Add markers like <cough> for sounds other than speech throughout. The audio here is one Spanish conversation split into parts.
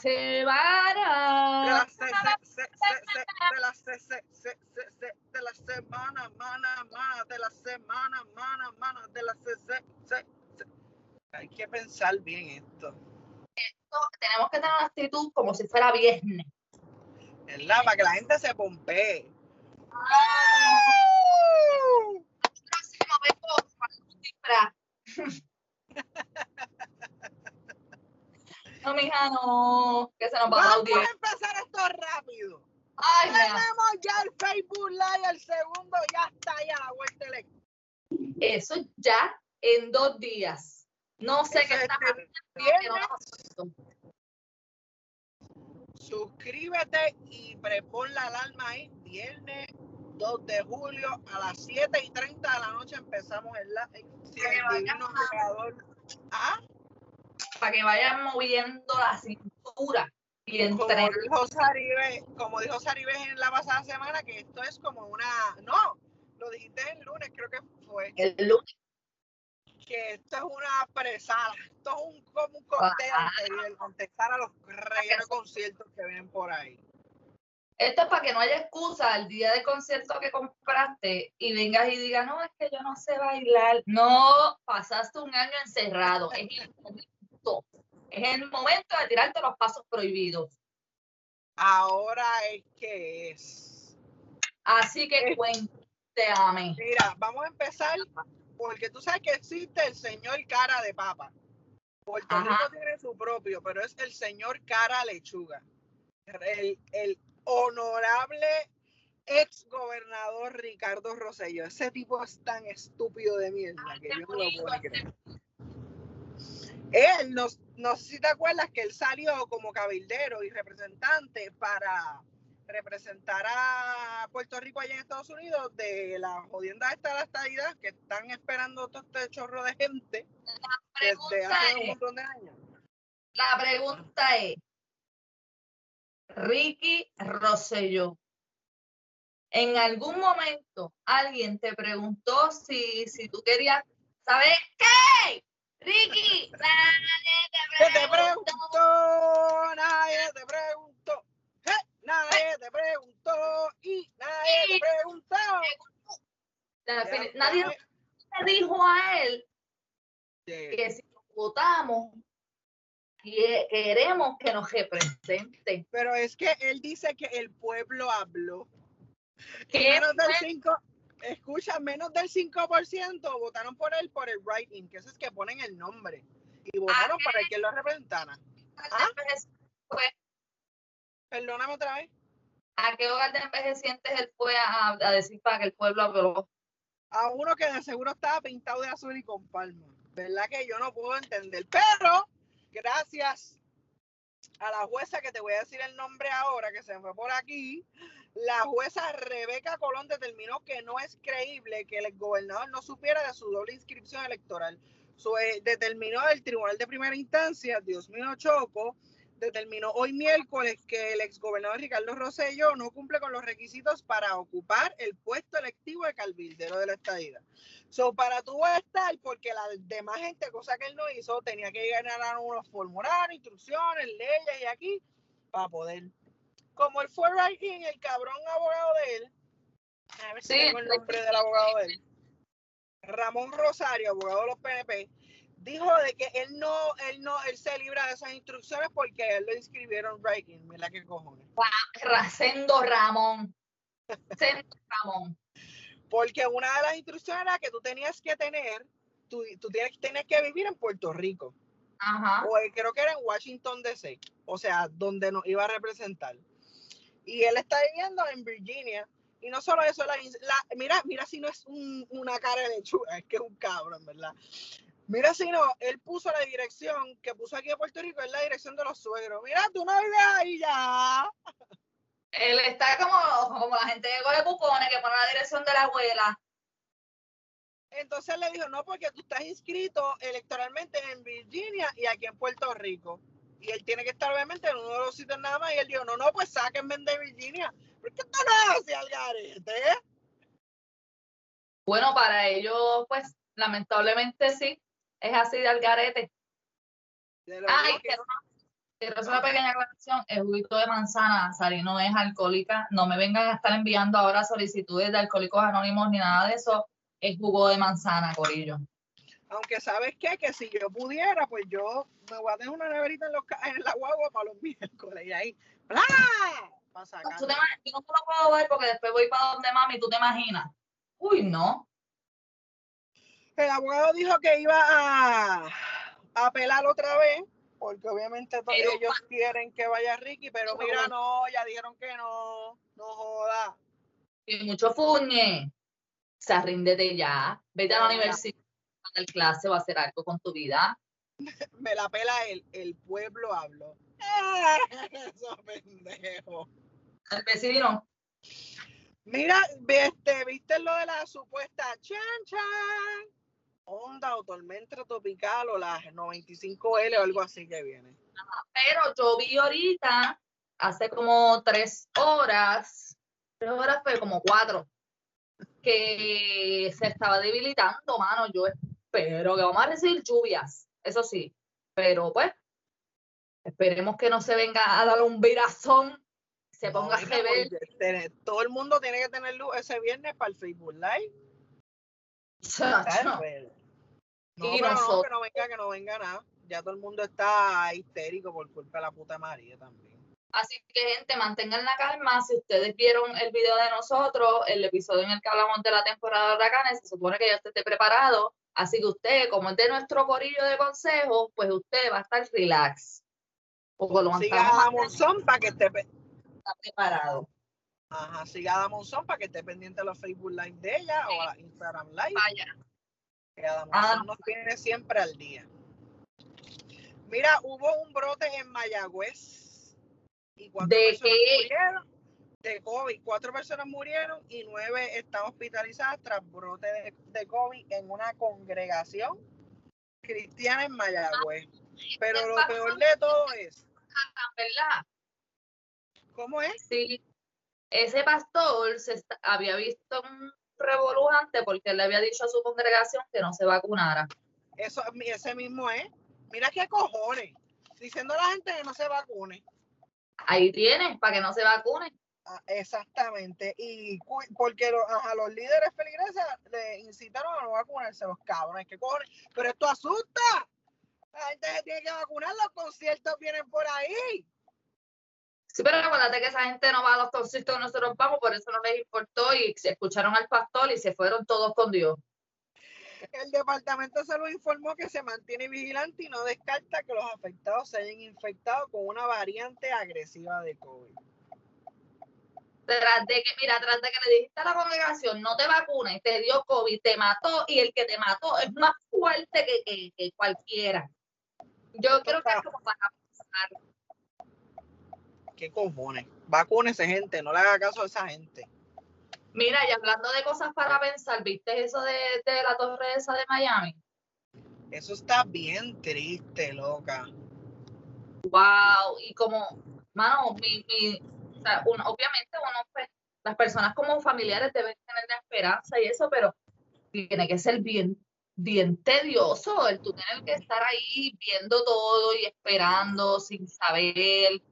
semana. De la, se- se- se- se- se- de la se- se- se- se- se- de la semana, mana, mana, de la semana, mana, mana, de la se- se- se- se. Hay que pensar bien esto. Tenemos que tener una actitud como si fuera viernes. ¿Verdad? Para que la gente se pompee. Próximo vengo con un disfraz. No, mija, no. Que se nos va a Vamos a empezar esto rápido. Ay. Tenemos ya el Facebook Live, el segundo ya está ya a la vuelta Eso ya en dos días. No sé Eso qué es está pasando. Suscríbete y prepon la alarma ahí. Viernes 2 de julio a las 7 y 30 de la noche empezamos el live. Si el divino Ah, Para que vayan moviendo la cintura y como dijo como dijo Saribé en la pasada semana, que esto es como una. No, lo dijiste el lunes, creo que fue. El lunes. Que esto es una presada. Esto es un, como un cóctel anterior, contestar a los rellenos conciertos que vienen por ahí. Esto es para que no haya excusa el día de concierto que compraste y vengas y digas, no, es que yo no sé bailar. No, pasaste un año encerrado. Es <laughs> momento. Es el momento de tirarte los pasos prohibidos. Ahora es que es. Así que cuéntame. Mira, vamos a empezar porque tú sabes que existe el señor cara de papa. Puerto Ajá. Rico tiene su propio, pero es el señor cara lechuga. El, el honorable ex gobernador Ricardo Rosello. Ese tipo es tan estúpido de mierda que yo no lo puedo creer. Él, no, no sé si te acuerdas que él salió como cabildero y representante para representar a Puerto Rico allá en Estados Unidos de la jodienda esta de la estadidad que están esperando todo este chorro de gente desde hace un es, montón de años. la pregunta es, Ricky Rosselló, ¿en algún momento alguien te preguntó si, si tú querías, ¿sabes qué? Ricky, nadie ¿Qué te preguntó. Nadie te preguntó. ¿Eh? Nadie te preguntó y nadie te preguntó. Nadie le dijo a él que si lo votamos, que- queremos que nos represente. Pero es que él dice que el pueblo habló. ¿Qué menos del fue? 5, escucha, menos del 5% votaron por él por el writing, que eso es que ponen el nombre. Y votaron qué? para que lo representara. ¿Ah? Fue Perdóname otra vez. ¿A qué hogar de envejecientes él fue a, a decir para que el pueblo aprobó? A uno que de seguro estaba pintado de azul y con palma. ¿Verdad que yo no puedo entender? Pero, gracias a la jueza que te voy a decir el nombre ahora, que se fue por aquí, la jueza Rebeca Colón determinó que no es creíble que el gobernador no supiera de su doble inscripción electoral. Eh, determinó el Tribunal de Primera Instancia, Dios mío Choco, determinó hoy miércoles que el exgobernador Ricardo Rosselló no cumple con los requisitos para ocupar el puesto electivo de cabildero de la estadía. So, para tú estar, porque la demás gente, cosa que él no hizo, tenía que ganar unos formularios, instrucciones, leyes y aquí, para poder. Como él fue writing, el cabrón abogado de él, a ver si Sí, tengo el nombre del abogado de él, Ramón Rosario, abogado de los PNP, dijo de que él no, él no, él se libra de esas instrucciones porque él lo inscribieron writing, mira qué cojones. Racendo Ramón. Sendo Ramón. Porque una de las instrucciones era que tú tenías que tener, tú, tú tienes, tienes que vivir en Puerto Rico. Ajá. o eh, creo que era en Washington DC, o sea, donde nos iba a representar. Y él está viviendo en Virginia. Y no solo eso, la, la- mira, mira si no es un- una cara de lechuga, es que es un cabrón, ¿verdad? Mira si no, él puso la dirección que puso aquí en Puerto Rico, es la dirección de los suegros. Mira, tú no vives ahí ya. Él está como, como la gente que coge cupones, que pone la dirección de la abuela. Entonces le dijo, no, porque tú estás inscrito electoralmente en Virginia y aquí en Puerto Rico. Y él tiene que estar obviamente en uno de los sitios nada más. Y él dijo, no, no, pues sáquenme de Virginia. ¿Por qué tú no haces al garete? Bueno, para ellos, pues, lamentablemente sí. Es así de algarete. De Ay, que- quiero hacer una pequeña aclaración. El juguito de manzana, Sari, no es alcohólica. No me vengan a estar enviando ahora solicitudes de alcohólicos anónimos ni nada de eso. Es jugo de manzana, Corillo. Aunque sabes qué, que si yo pudiera, pues yo me voy a tener una neverita en, los, en la guagua para los <laughs> miércoles y ahí, ¡plá! Para sacar. Tú te imag- yo no te lo puedo ver porque después voy para donde mami, tú te imaginas. Uy, no. El abogado dijo que iba a, a apelar otra vez, porque obviamente Pero- ellos quieren que vaya Ricky, pero mira, no, ya dijeron que no, no joda. Y mucho fuñe. O sea, ríndete ya. Vete a la universidad, a dar clase o a hacer algo con tu vida. <laughs> Me la pela el, el pueblo habló. <laughs> Eso pendejo. El vecino. Mira, este, ¿viste lo de la supuesta chan chan? Onda o tormenta tropical o la 95L o algo así que viene. Pero yo vi ahorita, hace como tres horas, tres horas fue como cuatro, que se estaba debilitando, mano. Yo espero que vamos a recibir lluvias, eso sí. Pero pues, esperemos que no se venga a dar un virazón, se ponga No, rebelde. Todo el mundo tiene que tener luz ese viernes para el Facebook Live. Pues, No, pero que no venga, que no venga nada. Ya todo el mundo está histérico por culpa de la puta María también. Así que, gente, mantengan la calma. Si ustedes vieron el video de nosotros, el episodio en el que hablamos de la temporada de huracanes, se supone que ya usted esté preparado. Así que usted, como es de nuestro corillo de consejos, pues usted va a estar relax. Porque lo Siga a Monzón para que esté pe- preparado. Ajá, siga a Monzón para que esté pendiente de los Facebook Live de ella o a la Instagram Live. Vaya. Que Ah. Nos tiene siempre al día. Mira, hubo un brote en Mayagüez. Y cuatro ¿De personas qué? murieron. De COVID. Cuatro personas murieron y nueve están hospitalizadas tras brote de, de COVID en una congregación cristiana en Mayagüez. Pero lo peor de todo es, ¿Verdad? ¿cómo es? Sí. Ese pastor se está- había visto un revolujante porque le había dicho a su congregación que no se vacunara. Eso, ese mismo es. Mira qué cojones. Diciendo a la gente que no se vacune. Ahí tienes, para que no se vacune. Ah, Exactamente. Y porque lo- ajá, los líderes feligreses le incitaron a no vacunarse, los cabrones, qué cojones. Pero esto asusta. La gente se tiene que vacunar, los conciertos vienen por ahí. Sí, pero acuérdate que esa gente no va a los conciertos que nosotros vamos, por eso no les importó y se escucharon al pastor y se fueron todos con Dios. El departamento de salud informó que se mantiene vigilante y no descarta que los afectados se hayan infectado con una variante agresiva de COVID. Tras de que, mira, tras de que le dijiste a la congregación, no te vacunes, te dio COVID, te mató y el que te mató es más fuerte que, que- que cualquiera. Yo creo que es como para pensar. ¿Qué cojones? Vacúnese, gente, no le haga caso a esa gente. Mira, y hablando de cosas para pensar, ¿viste eso de, de la torre esa de Miami? Eso está bien triste, loca. Wow, y como, mano, mi, mi, o sea, uno- obviamente uno, pues, las personas como familiares deben tener la esperanza y eso, pero tiene que ser bien, bien tedioso el tú tener que estar ahí viendo todo y esperando sin saber,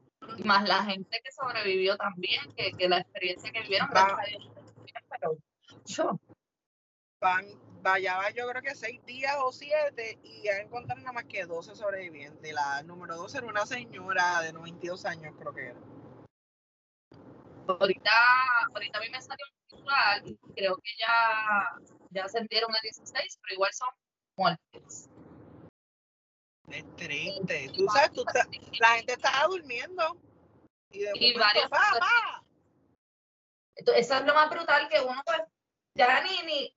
más la gente que sobrevivió también, que, que la experiencia que vivieron, gracias a Dios, bien, pero yo, van, va, yo creo que seis días o siete y ya encontraron nada más que 12 sobrevivientes. La número 12 era una señora de 92 años, creo que era. ahorita, ahorita a mí me salió un titular, creo que ya, ya ascendieron a 16, pero igual son muertes. Es triste. Tú sabes, tú estás- la gente estaba durmiendo y de Y. Entonces, eso es lo más brutal que uno, pues, ya ni, ni,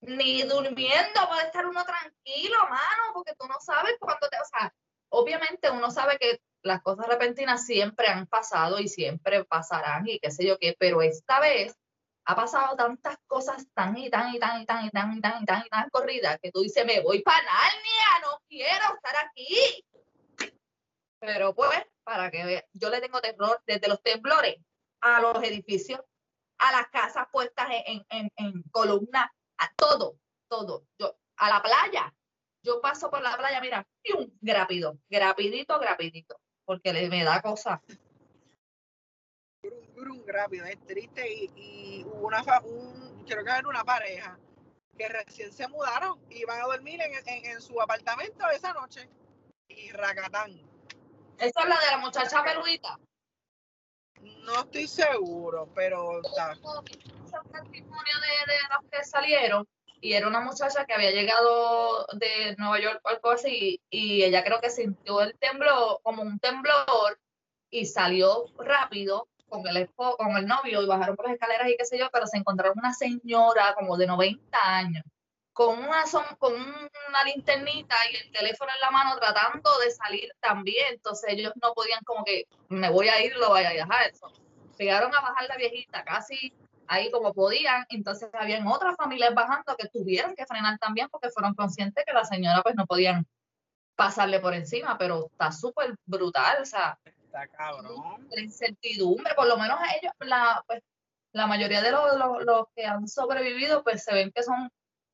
ni durmiendo puede estar uno tranquilo, mano, porque tú no sabes cuándo te, o sea, obviamente uno sabe que las cosas repentinas siempre han pasado y siempre pasarán y qué sé yo qué, pero esta vez ha pasado tantas cosas tan y tan y tan y tan y tan y tan y tan y tan corridas que tú dices, me voy para Narnia, no quiero estar aquí. Pero pues, para que vea, yo le tengo terror desde los temblores a los edificios, a las casas puestas en, en, en, columnas, a todo, todo. Yo, a la playa, yo paso por la playa, mira, ¡pium! rápido, rapidito, rapidito, porque me da cosa. Un rápido, es triste y, y hubo una, un, creo que era una pareja que recién se mudaron y iban a dormir en, en- en su apartamento esa noche y racatán. Esa es la de la muchacha peludita. No estoy seguro, pero está. un testimonio de, de los que salieron y era una muchacha que había llegado de Nueva York o algo así y ella creo que sintió el temblor como un temblor y salió rápido con el con el novio y bajaron por las escaleras y qué sé yo, pero se encontraron una señora como de 90 años con una con una linternita y el teléfono en la mano tratando de salir también, entonces ellos no podían como que me voy a ir, lo voy a dejar eso. Llegaron a bajar la viejita casi ahí como podían, entonces habían otras familias bajando que tuvieron que frenar también porque fueron conscientes que la señora pues no podían pasarle por encima, pero está súper brutal, o sea, Está cabrón. la incertidumbre, por lo menos a ellos, la, pues, la mayoría de los, los- los que han sobrevivido, pues se ven que son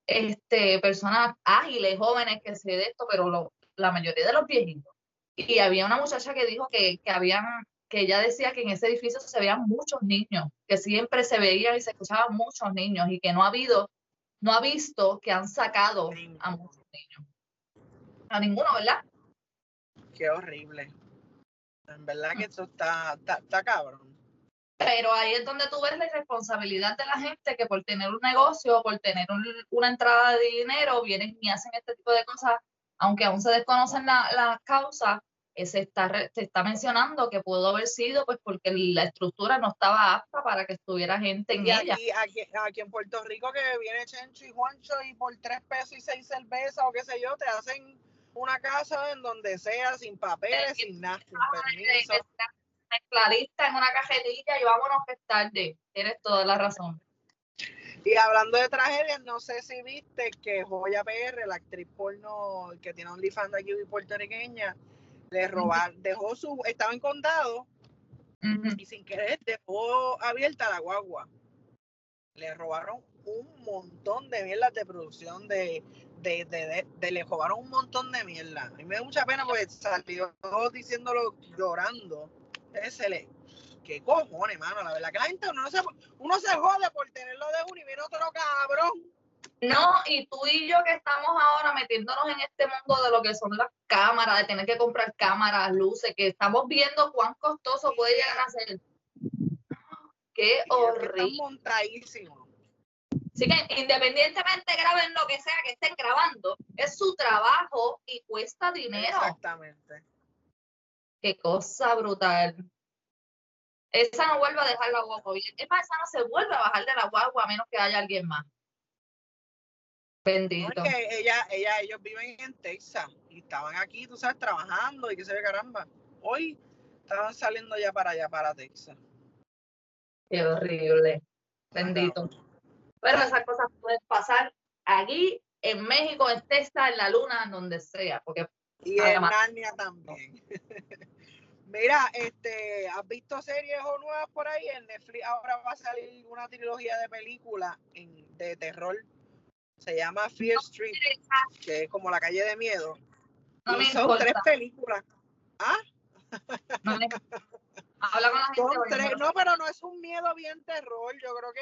este, personas ágiles, jóvenes que se de esto, pero lo- la mayoría de los viejitos. Y había una muchacha que dijo que, que habían, que ella decía que en ese edificio se veían muchos niños, que siempre se veían y se escuchaban muchos niños y que no ha habido, no ha visto que han sacado a muchos niños. A ninguno, ¿verdad? Qué horrible. En verdad que esto está, está, está cabrón. Pero ahí es donde tú ves la irresponsabilidad de la gente que por tener un negocio, por tener un- una entrada de dinero, vienen y hacen este tipo de cosas, aunque aún se desconocen la- las causas, eh, se está, se está mencionando que pudo haber sido pues porque la estructura no estaba apta para que estuviera gente en Y ella. aquí, aquí, aquí en Puerto Rico que viene Chencho y Juancho y por tres pesos y seis cervezas o qué sé yo, te hacen una casa en donde sea, sin papeles, sin nada, sin permiso. Mezcladista en una cajetilla y vámonos que es tarde. Tienes toda la razón. Y hablando de tragedias, no sé si viste que Joya PR, la actriz porno que tiene OnlyFans aquí puertorriqueña, le robaron, dejó su, estaba en condado y sin querer dejó abierta la guagua. Le robaron un montón de mierdas de producción, de, de, de, de- de- le robaron un montón de mierda. A mí me da mucha pena porque salió diciéndolo llorando. Ese le, qué cojones, mano, la verdad que la gente uno se, uno se jode por tenerlo de uno y viene otro cabrón. No, y tú y yo que estamos ahora metiéndonos en este mundo de lo que son las cámaras, de tener que comprar cámaras, luces, que estamos viendo cuán costoso puede llegar a ser. Qué horrible. montadísimos. Así que independientemente graben lo que sea que estén grabando, es su trabajo y cuesta dinero. Exactamente. Qué cosa brutal. Esa no vuelve a dejar la guagua. Es más, esa no se vuelve a bajar de la guagua a menos que haya alguien más. Bendito. es que ella, ella, ellos viven en Texas y estaban aquí, tú sabes, trabajando y que se ve caramba. Hoy estaban saliendo ya para allá, para Texas. Qué horrible. Bendito. Pero esas cosas pueden pasar aquí, en México, en Texas, en la luna, en donde sea. Porque Y en. Narnia también. <laughs> Mira, este, ¿has visto series o nuevas por ahí? En Netflix ahora va a salir una trilogía de películas de terror. Se llama Fear Street, que es como la calle de miedo. no me y son importa. tres películas. ¿Ah? no me- <laughs> Habla con la gente. Son tres, no- pero no es un miedo bien terror. Yo creo que,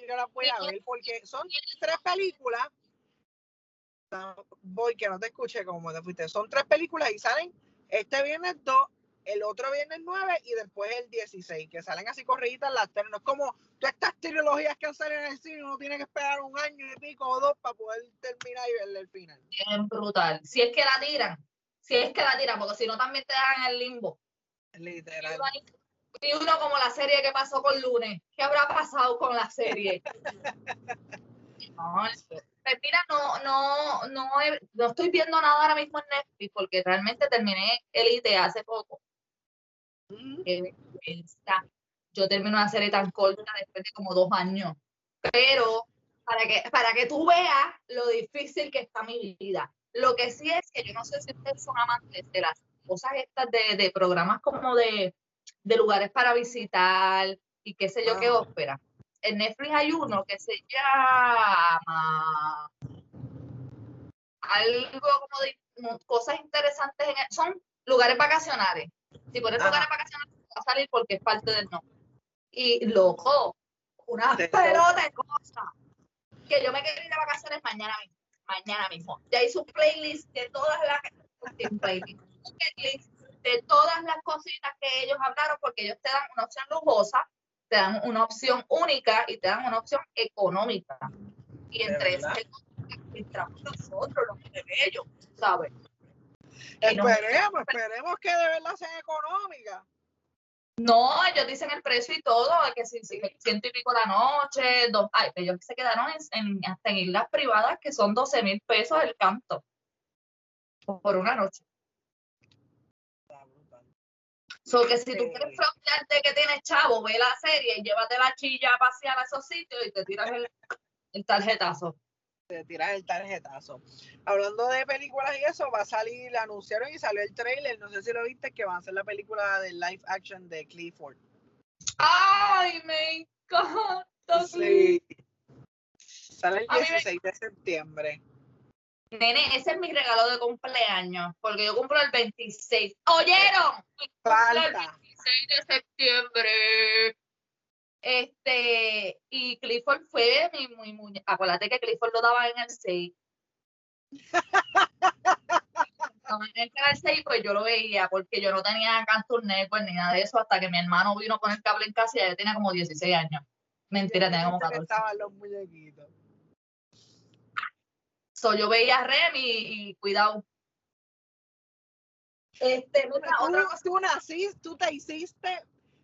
que yo las voy a ver porque son tres películas. Voy, que no te escuché como te fuiste. Son tres películas y salen este viernes 2, el otro viernes 9 y después el 16, que salen así corriditas las tres. No es como todas estas trilogías que salido en el cine, uno tiene que esperar un año y pico o dos para poder terminar y verle el final. bien brutal. Si es que la tiran, si es que la tiran, porque si no también te dejan en el limbo. Literal. y uno como la serie que pasó con Lunes. ¿Qué habrá pasado con la serie? <laughs> No, pues mira, no, no, no, no estoy viendo nada ahora mismo en Netflix porque realmente terminé Elite hace poco. Vergüenza. Yo termino una serie tan corta después de como dos años. Pero para que, para que tú veas lo difícil que está mi vida. Lo que sí es que yo no sé si ustedes son amantes de las cosas estas de, de programas como de, de lugares para visitar y qué sé yo qué Ajá. ópera. En Netflix hay uno que se llama algo como de cosas interesantes, en son lugares vacacionales. Si pones lugares vacacionales, va a salir porque es parte del nombre. Y loco, una pelota de cosas. Que yo me quiero ir de vacaciones mañana mismo. Mañana mismo. Ya hice un playlist de todas las de todas las cositas que ellos hablaron, porque ellos te dan una opción lujosa, te dan una opción única y te dan una opción económica. Y entre esas entramos nosotros, los de ellos, ¿sabes? Esperemos, esperemos que de verdad sean económicas. No, ellos dicen el precio y todo, que si, si ciento y pico la noche, dos, ay, ellos se quedaron en, hasta en islas privadas que son 12 mil pesos el canto por una noche. So que si tú quieres frontearte que tienes chavo, ve la serie y llévate la chilla a pasear a esos sitios y te tiras el, el tarjetazo. Te tiras el tarjetazo. Hablando de películas y eso, va a salir, anunciaron y salió el trailer, no sé si lo viste, que va a ser la película de live action de Clifford. ¡Ay, me encanta! Sí. Sale el 16 de septiembre. Nene, ese es mi regalo de cumpleaños, porque yo cumplo el 26. ¿Oyeron? El 26 de septiembre. Este, y Clifford fue mi, muy, muy, acuérdate que Clifford lo daba en el 6. en el 6, pues yo lo veía, porque yo no tenía Cantor Network ni nada de eso, hasta que mi hermano vino con el cable en casa y ya tenía como 16 años. Mentira, tenía como 14. Estaban los muñequitos. So, yo veía a Remy y, cuidado. Este, tú, otra cosa. Tú naciste, tú te hiciste,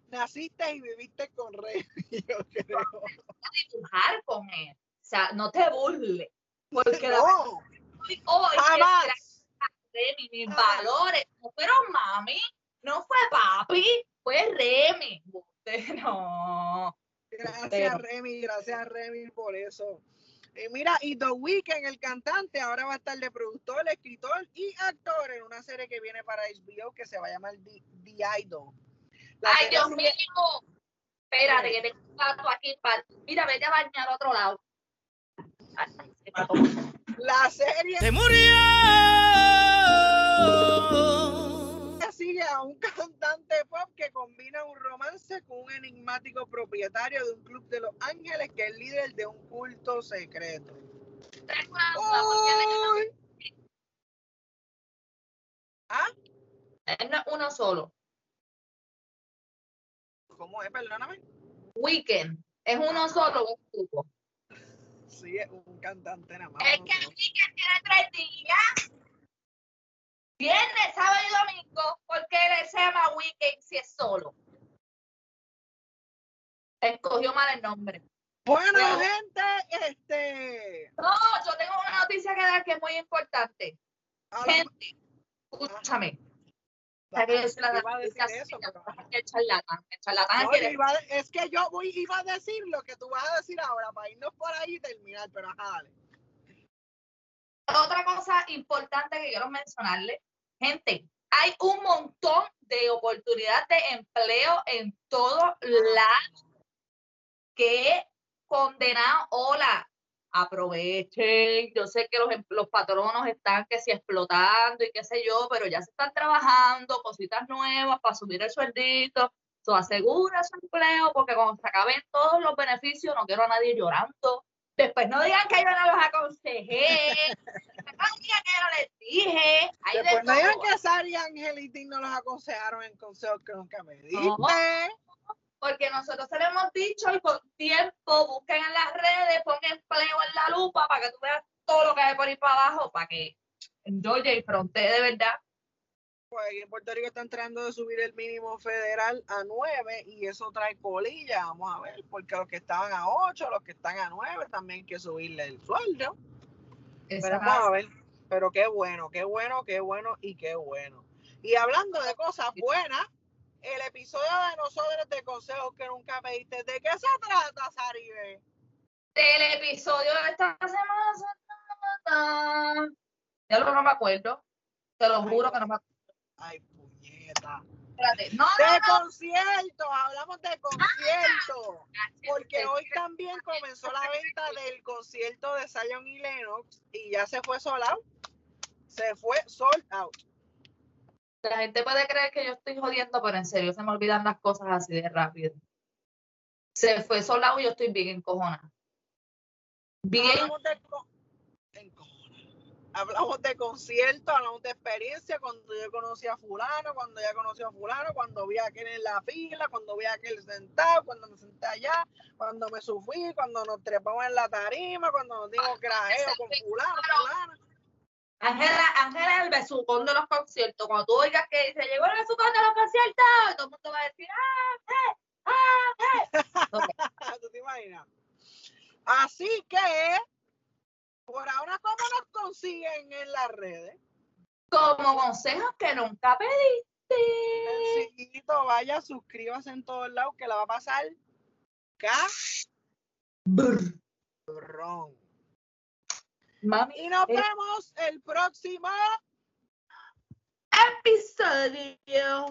naciste y viviste con Remy, <laughs> yo creo. No dibujar con él. O sea, no te burles. Porque no. hoy Remy, mis valores no fueron mami, no fue papi, fue Remy. <laughs> No. Gracias, Remy, gracias, Remy, por eso. Eh, mira, y The Weeknd, el cantante, ahora va a estar de productor, escritor y actor en una serie que viene para HBO que se va a llamar The, Idol. Ay, Dios mío. Espérate, que tengo un gato aquí. Mira, vete a bañar al otro lado. La serie. ¡Se murió! Sigue a un <laughs> cantante pop que combina un romance con un enigmático propietario de un club de Los Ángeles que es líder de un culto secreto. ¿Ah? Es uno solo. ¿Cómo es? Perdóname. Weekend. Es uno solo, un grupo. Sí, es un cantante nada más. Es que el Weekend tiene tres días. Viernes, sábado y domingo, porque él se llama Weekend si es solo. Escogió mal el nombre. Bueno, gente, este. No, yo tengo una noticia que dar que es muy importante. gente, escúchame. es que yo voy, iba a decir lo que tú vas a decir ahora para irnos por ahí y terminar, pero ajá, dale. Otra cosa importante que quiero mencionarle, gente, hay un montón de oportunidades de empleo en todos lados que condenan, hola, aprovechen, yo sé que los, em, los patronos están que si explotando y qué sé yo, pero ya se están trabajando cositas nuevas para subir el sueldito, asegura su empleo porque cuando se acaben todos los beneficios no quiero a nadie llorando, Después no digan que yo no los aconsejé. no digan que yo no les dije. Después no digan que Sari y Angelitín no los aconsejaron en consejos que nunca me diste. porque nosotros se lo hemos dicho y con tiempo busquen en las redes, pongan empleo en la lupa para que tú veas todo lo que hay por ahí para abajo, para que Georgia y Fronte de verdad pues en Puerto Rico están tratando de subir el mínimo federal a 9 y eso trae colilla, vamos a ver, porque los que estaban a 8, los que están a 9 también hay que subirle el sueldo. Pero vamos a ver, pero qué bueno, qué bueno, qué bueno y qué bueno. Y hablando de cosas buenas, el episodio de nosotros de consejos que nunca me diste, ¿de qué se trata, Saribe? Del episodio de esta semana. Ya lo no me acuerdo. Te lo juro que no me acuerdo. Ay, puñeta. Espérate. No, de conciertos, hablamos de conciertos. Ah, porque hoy también comenzó la venta del concierto de Zion y Lennox y ya se fue solado. Se fue sold out. La gente puede creer que yo estoy jodiendo, pero en serio se me olvidan las cosas así de rápido. Se fue solado y yo estoy bien encojonada. Bien. Hablamos de, co- encojona. Hablamos de conciertos, hablamos de experiencia, cuando yo conocí a fulano, cuando ya conocí a fulano, cuando vi a aquel en la fila, cuando vi a aquel sentado, cuando me senté allá, cuando me subí, cuando nos trepamos en la tarima, cuando nos dimos grajeo con fulano, fulano. Ángela, Ángela es el besucón de los conciertos. Cuando tú oigas que se llegó el besucón de los conciertos, todo el mundo va a decir, ¡ah, eh! ¡ah, eh! <laughs> ¿Tú te imaginas? Así que, por ahora, ¿cómo nos consiguen en las redes? Como consejos que nunca pediste. Sencillito, vaya, suscríbase en todos lados que la va a pasar cabrón. Mami, Y nos Eh. vemos el próximo episodio.